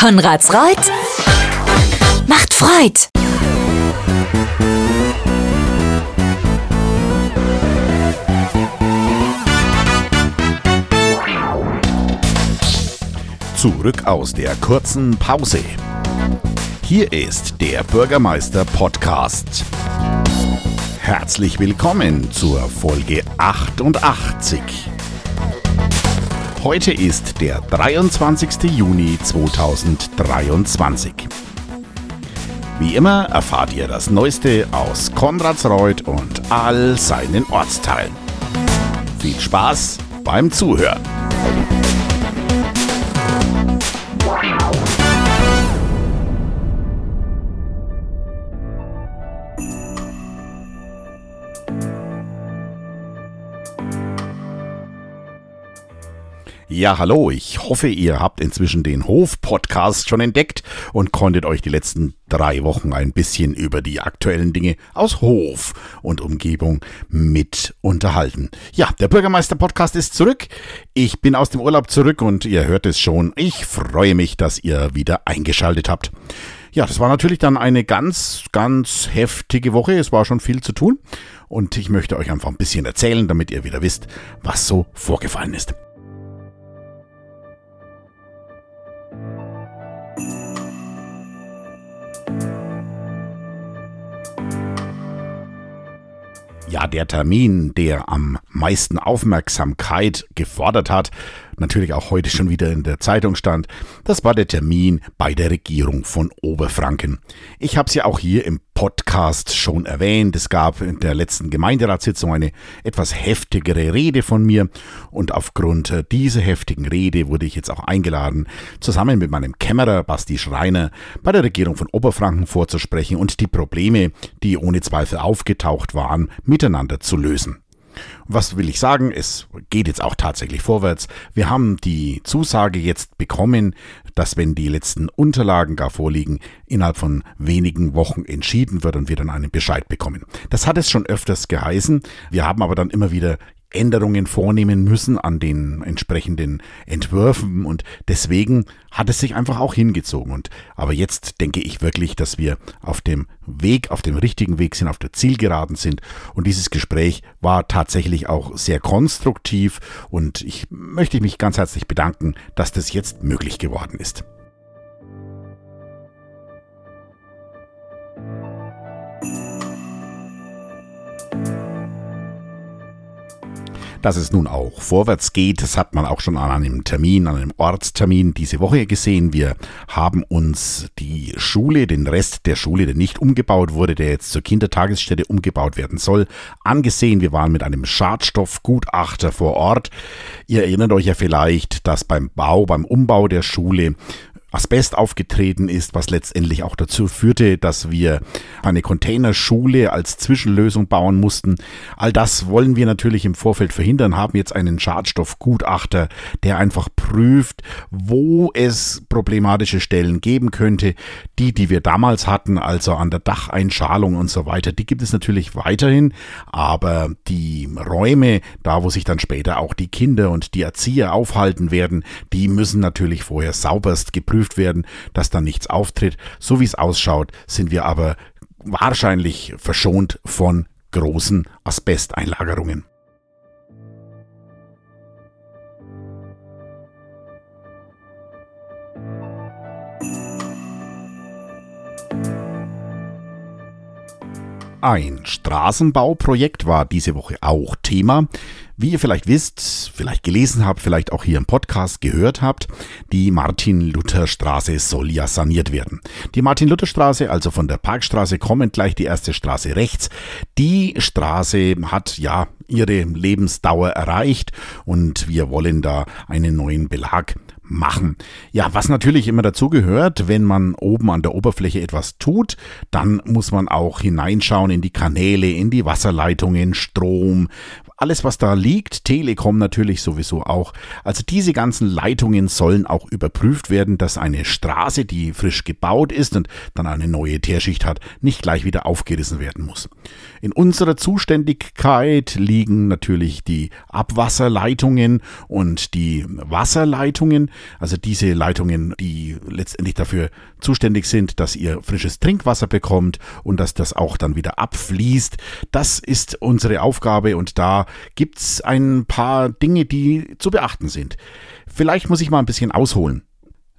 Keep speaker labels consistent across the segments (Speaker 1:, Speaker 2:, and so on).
Speaker 1: Konrads Reut macht Freud.
Speaker 2: Zurück aus der kurzen Pause. Hier ist der Bürgermeister Podcast. Herzlich willkommen zur Folge 88. Heute ist der 23. Juni 2023. Wie immer erfahrt ihr das Neueste aus Konradsreuth und all seinen Ortsteilen. Viel Spaß beim Zuhören. Ja, hallo, ich hoffe, ihr habt inzwischen den Hof-Podcast schon entdeckt und konntet euch die letzten drei Wochen ein bisschen über die aktuellen Dinge aus Hof und Umgebung mit unterhalten. Ja, der Bürgermeister-Podcast ist zurück. Ich bin aus dem Urlaub zurück und ihr hört es schon. Ich freue mich, dass ihr wieder eingeschaltet habt. Ja, das war natürlich dann eine ganz, ganz heftige Woche. Es war schon viel zu tun. Und ich möchte euch einfach ein bisschen erzählen, damit ihr wieder wisst, was so vorgefallen ist. Ja, der Termin, der am meisten Aufmerksamkeit gefordert hat, natürlich auch heute schon wieder in der Zeitung stand, das war der Termin bei der Regierung von Oberfranken. Ich habe es ja auch hier im Podcast schon erwähnt. Es gab in der letzten Gemeinderatssitzung eine etwas heftigere Rede von mir und aufgrund dieser heftigen Rede wurde ich jetzt auch eingeladen, zusammen mit meinem Kämmerer Basti Schreiner bei der Regierung von Oberfranken vorzusprechen und die Probleme, die ohne Zweifel aufgetaucht waren, miteinander zu lösen. Was will ich sagen? Es geht jetzt auch tatsächlich vorwärts. Wir haben die Zusage jetzt bekommen, dass wenn die letzten Unterlagen gar vorliegen, innerhalb von wenigen Wochen entschieden wird und wir dann einen Bescheid bekommen. Das hat es schon öfters geheißen. Wir haben aber dann immer wieder Änderungen vornehmen müssen an den entsprechenden Entwürfen. Und deswegen hat es sich einfach auch hingezogen. Und aber jetzt denke ich wirklich, dass wir auf dem Weg, auf dem richtigen Weg sind, auf der Zielgeraden sind. Und dieses Gespräch war tatsächlich auch sehr konstruktiv. Und ich möchte mich ganz herzlich bedanken, dass das jetzt möglich geworden ist. Dass es nun auch vorwärts geht, das hat man auch schon an einem Termin, an einem Ortstermin diese Woche gesehen. Wir haben uns die Schule, den Rest der Schule, der nicht umgebaut wurde, der jetzt zur Kindertagesstätte umgebaut werden soll, angesehen. Wir waren mit einem Schadstoffgutachter vor Ort. Ihr erinnert euch ja vielleicht, dass beim Bau, beim Umbau der Schule Asbest aufgetreten ist, was letztendlich auch dazu führte, dass wir eine Containerschule als Zwischenlösung bauen mussten. All das wollen wir natürlich im Vorfeld verhindern, haben jetzt einen Schadstoffgutachter, der einfach prüft, wo es problematische Stellen geben könnte. Die, die wir damals hatten, also an der Dacheinschalung und so weiter, die gibt es natürlich weiterhin, aber die Räume, da wo sich dann später auch die Kinder und die Erzieher aufhalten werden, die müssen natürlich vorher sauberst geprüft geprüft werden, dass da nichts auftritt. So wie es ausschaut, sind wir aber wahrscheinlich verschont von großen Asbesteinlagerungen. Ein Straßenbauprojekt war diese Woche auch Thema. Wie ihr vielleicht wisst, vielleicht gelesen habt, vielleicht auch hier im Podcast gehört habt, die Martin-Luther-Straße soll ja saniert werden. Die Martin-Luther-Straße, also von der Parkstraße kommend gleich die erste Straße rechts, die Straße hat ja ihre Lebensdauer erreicht und wir wollen da einen neuen Belag machen. Ja, was natürlich immer dazu gehört, wenn man oben an der Oberfläche etwas tut, dann muss man auch hineinschauen in die Kanäle, in die Wasserleitungen, Strom, alles, was da liegt, Telekom natürlich sowieso auch. Also diese ganzen Leitungen sollen auch überprüft werden, dass eine Straße, die frisch gebaut ist und dann eine neue Teerschicht hat, nicht gleich wieder aufgerissen werden muss. In unserer Zuständigkeit liegen natürlich die Abwasserleitungen und die Wasserleitungen, also diese Leitungen, die letztendlich dafür zuständig sind, dass ihr frisches Trinkwasser bekommt und dass das auch dann wieder abfließt. Das ist unsere Aufgabe und da gibt es ein paar Dinge, die zu beachten sind. Vielleicht muss ich mal ein bisschen ausholen.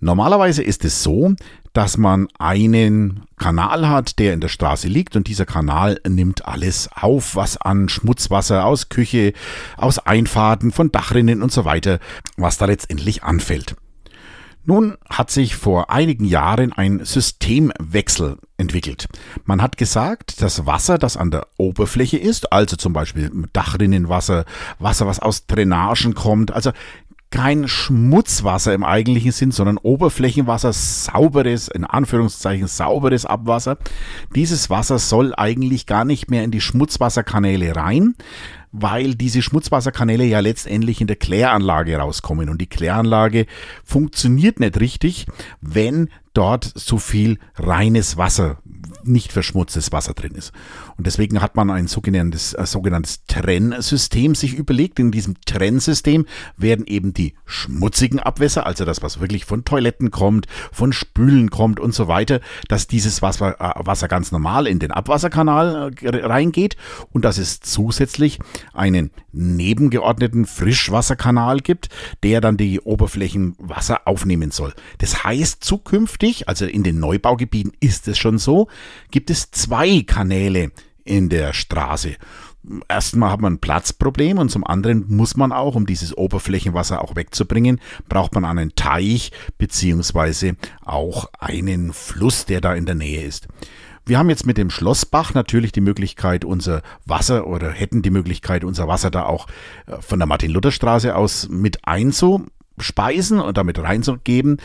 Speaker 2: Normalerweise ist es so, dass man einen Kanal hat, der in der Straße liegt und dieser Kanal nimmt alles auf, was an Schmutzwasser aus Küche, aus Einfahrten, von Dachrinnen und so weiter, was da letztendlich anfällt. Nun hat sich vor einigen Jahren ein Systemwechsel entwickelt. Man hat gesagt, das Wasser, das an der Oberfläche ist, also zum Beispiel Dachrinnenwasser, Wasser, was aus Drainagen kommt, also kein Schmutzwasser im eigentlichen Sinn, sondern Oberflächenwasser, sauberes, in Anführungszeichen sauberes Abwasser. Dieses Wasser soll eigentlich gar nicht mehr in die Schmutzwasserkanäle rein, weil diese Schmutzwasserkanäle ja letztendlich in der Kläranlage rauskommen. Und die Kläranlage funktioniert nicht richtig, wenn dort so viel reines Wasser, nicht verschmutztes Wasser drin ist. Und deswegen hat man ein sogenanntes, äh, sogenanntes Trennsystem sich überlegt. In diesem Trennsystem werden eben die schmutzigen Abwässer, also das, was wirklich von Toiletten kommt, von Spülen kommt und so weiter, dass dieses Wasser, äh, Wasser ganz normal in den Abwasserkanal äh, reingeht und dass es zusätzlich einen nebengeordneten Frischwasserkanal gibt, der dann die Oberflächenwasser aufnehmen soll. Das heißt, zukünftig, also in den Neubaugebieten ist es schon so, gibt es zwei Kanäle in der Straße. Erstmal hat man ein Platzproblem und zum anderen muss man auch, um dieses Oberflächenwasser auch wegzubringen, braucht man einen Teich beziehungsweise auch einen Fluss, der da in der Nähe ist. Wir haben jetzt mit dem Schlossbach natürlich die Möglichkeit, unser Wasser oder hätten die Möglichkeit, unser Wasser da auch äh, von der Martin-Luther-Straße aus mit einzuspeisen und damit reinzugeben.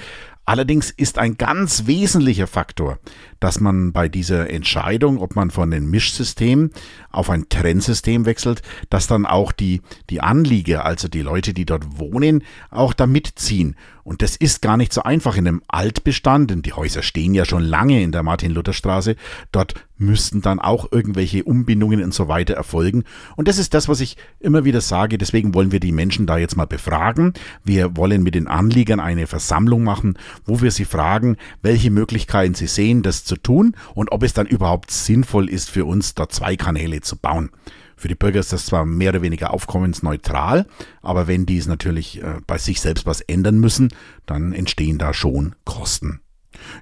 Speaker 2: Allerdings ist ein ganz wesentlicher Faktor, dass man bei dieser Entscheidung, ob man von dem Mischsystem auf ein Trennsystem wechselt, dass dann auch die, die Anlieger, also die Leute, die dort wohnen, auch da mitziehen. Und das ist gar nicht so einfach in einem Altbestand, denn die Häuser stehen ja schon lange in der Martin-Luther-Straße. Dort müssten dann auch irgendwelche Umbindungen und so weiter erfolgen. Und das ist das, was ich immer wieder sage. Deswegen wollen wir die Menschen da jetzt mal befragen. Wir wollen mit den Anliegern eine Versammlung machen, wo wir sie fragen, welche Möglichkeiten sie sehen, das zu tun und ob es dann überhaupt sinnvoll ist für uns, da zwei Kanäle zu bauen. Für die Bürger ist das zwar mehr oder weniger aufkommensneutral, aber wenn die es natürlich äh, bei sich selbst was ändern müssen, dann entstehen da schon Kosten.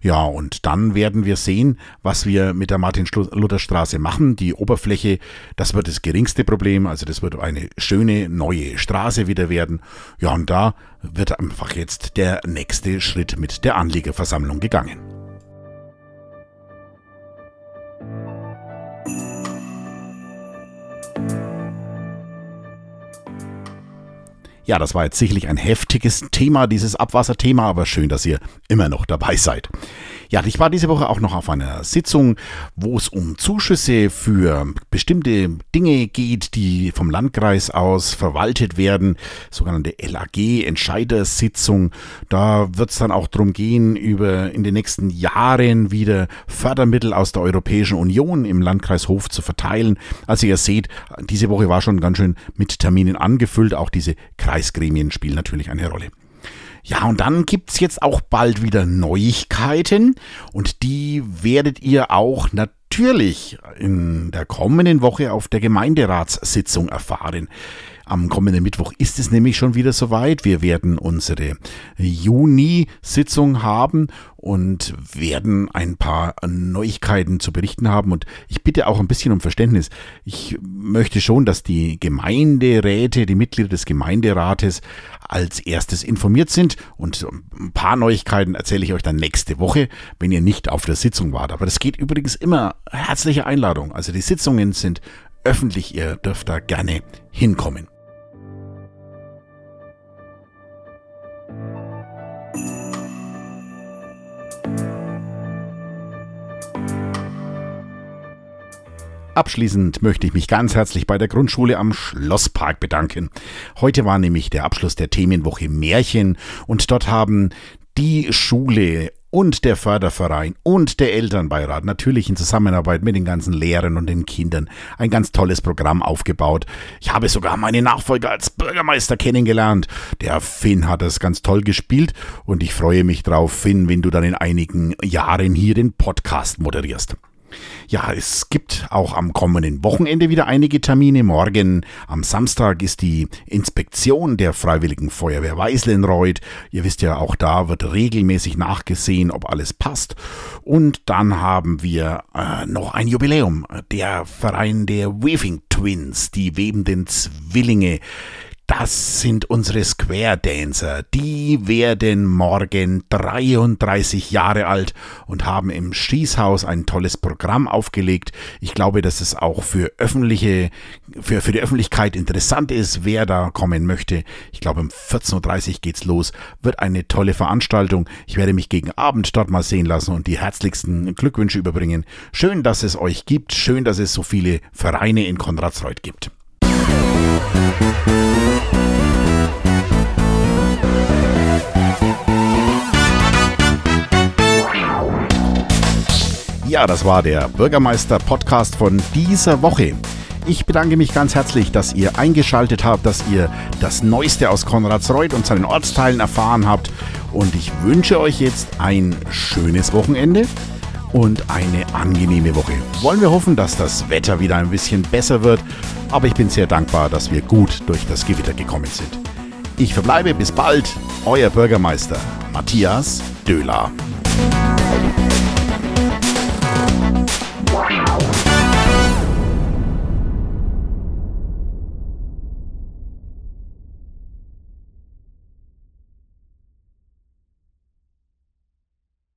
Speaker 2: Ja, und dann werden wir sehen, was wir mit der Martin-Luther-Straße machen. Die Oberfläche, das wird das geringste Problem. Also das wird eine schöne neue Straße wieder werden. Ja, und da wird einfach jetzt der nächste Schritt mit der Anliegerversammlung gegangen. Ja, das war jetzt sicherlich ein heftiges Thema, dieses Abwasserthema, aber schön, dass ihr immer noch dabei seid. Ja, ich war diese Woche auch noch auf einer Sitzung, wo es um Zuschüsse für bestimmte Dinge geht, die vom Landkreis aus verwaltet werden, sogenannte LAG-Entscheidersitzung. Da wird es dann auch darum gehen, über in den nächsten Jahren wieder Fördermittel aus der Europäischen Union im Landkreis Hof zu verteilen. Also ihr seht, diese Woche war schon ganz schön mit Terminen angefüllt. Auch diese Kreisgremien spielen natürlich eine Rolle. Ja, und dann gibt's jetzt auch bald wieder Neuigkeiten und die werdet ihr auch natürlich in der kommenden Woche auf der Gemeinderatssitzung erfahren. Am kommenden Mittwoch ist es nämlich schon wieder soweit. Wir werden unsere Juni-Sitzung haben und werden ein paar Neuigkeiten zu berichten haben. Und ich bitte auch ein bisschen um Verständnis. Ich möchte schon, dass die Gemeinderäte, die Mitglieder des Gemeinderates als erstes informiert sind. Und ein paar Neuigkeiten erzähle ich euch dann nächste Woche, wenn ihr nicht auf der Sitzung wart. Aber das geht übrigens immer herzliche Einladung. Also die Sitzungen sind öffentlich. Ihr dürft da gerne hinkommen. Abschließend möchte ich mich ganz herzlich bei der Grundschule am Schlosspark bedanken. Heute war nämlich der Abschluss der Themenwoche Märchen und dort haben die Schule und der Förderverein und der Elternbeirat natürlich in Zusammenarbeit mit den ganzen Lehrern und den Kindern ein ganz tolles Programm aufgebaut. Ich habe sogar meinen Nachfolger als Bürgermeister kennengelernt. Der Finn hat das ganz toll gespielt und ich freue mich drauf, Finn, wenn du dann in einigen Jahren hier den Podcast moderierst. Ja, es gibt auch am kommenden Wochenende wieder einige Termine. Morgen am Samstag ist die Inspektion der Freiwilligen Feuerwehr Weißlenreuth. Ihr wisst ja, auch da wird regelmäßig nachgesehen, ob alles passt. Und dann haben wir äh, noch ein Jubiläum. Der Verein der Weaving Twins, die webenden Zwillinge. Das sind unsere Square Dancer. Die werden morgen 33 Jahre alt und haben im Schießhaus ein tolles Programm aufgelegt. Ich glaube, dass es auch für öffentliche, für, für die Öffentlichkeit interessant ist, wer da kommen möchte. Ich glaube, um 14.30 Uhr geht's los. Wird eine tolle Veranstaltung. Ich werde mich gegen Abend dort mal sehen lassen und die herzlichsten Glückwünsche überbringen. Schön, dass es euch gibt. Schön, dass es so viele Vereine in Konradsreuth gibt. Ja, das war der Bürgermeister-Podcast von dieser Woche. Ich bedanke mich ganz herzlich, dass ihr eingeschaltet habt, dass ihr das Neueste aus Konradsreuth und seinen Ortsteilen erfahren habt. Und ich wünsche euch jetzt ein schönes Wochenende und eine angenehme Woche. Wollen wir hoffen, dass das Wetter wieder ein bisschen besser wird, aber ich bin sehr dankbar, dass wir gut durch das Gewitter gekommen sind. Ich verbleibe bis bald, euer Bürgermeister Matthias Döhler.